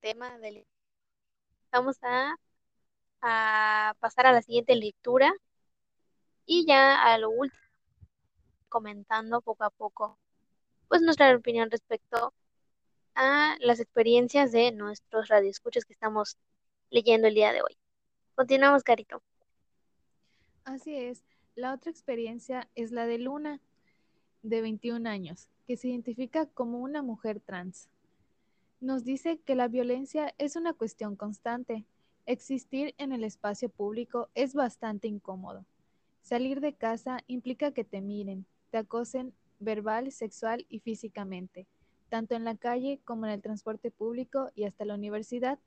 tema del... Vamos a, a pasar a la siguiente lectura y ya a lo último comentando poco a poco pues nuestra opinión respecto a las experiencias de nuestros radioescuchas que estamos leyendo el día de hoy. Continuamos, Carito. Así es. La otra experiencia es la de Luna, de 21 años, que se identifica como una mujer trans. Nos dice que la violencia es una cuestión constante. Existir en el espacio público es bastante incómodo. Salir de casa implica que te miren, te acosen verbal, sexual y físicamente, tanto en la calle como en el transporte público y hasta la universidad.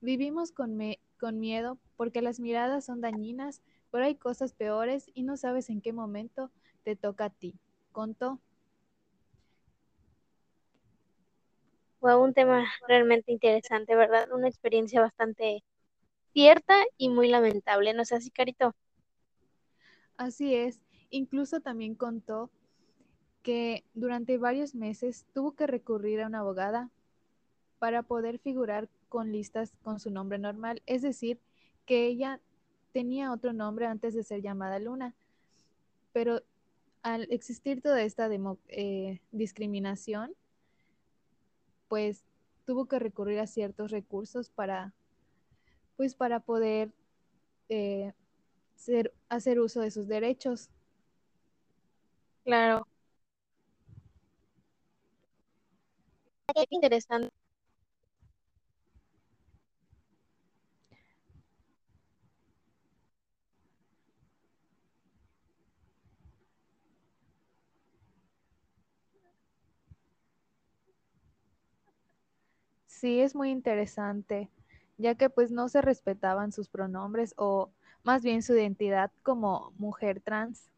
Vivimos con, con miedo porque las miradas son dañinas, pero hay cosas peores y no sabes en qué momento te toca a ti. Contó. Fue un tema realmente interesante, ¿verdad? Una experiencia bastante cierta y muy lamentable, ¿no sé así, Carito? Así es. Incluso también contó que durante varios meses tuvo que recurrir a una abogada para poder figurar con listas con su nombre normal, es decir, que ella tenía otro nombre antes de ser llamada Luna, pero al existir toda esta eh, discriminación, pues tuvo que recurrir a ciertos recursos para, pues para poder eh, hacer uso de sus derechos. Claro. Qué interesante. Sí, es muy interesante, ya que pues no se respetaban sus pronombres o más bien su identidad como mujer trans.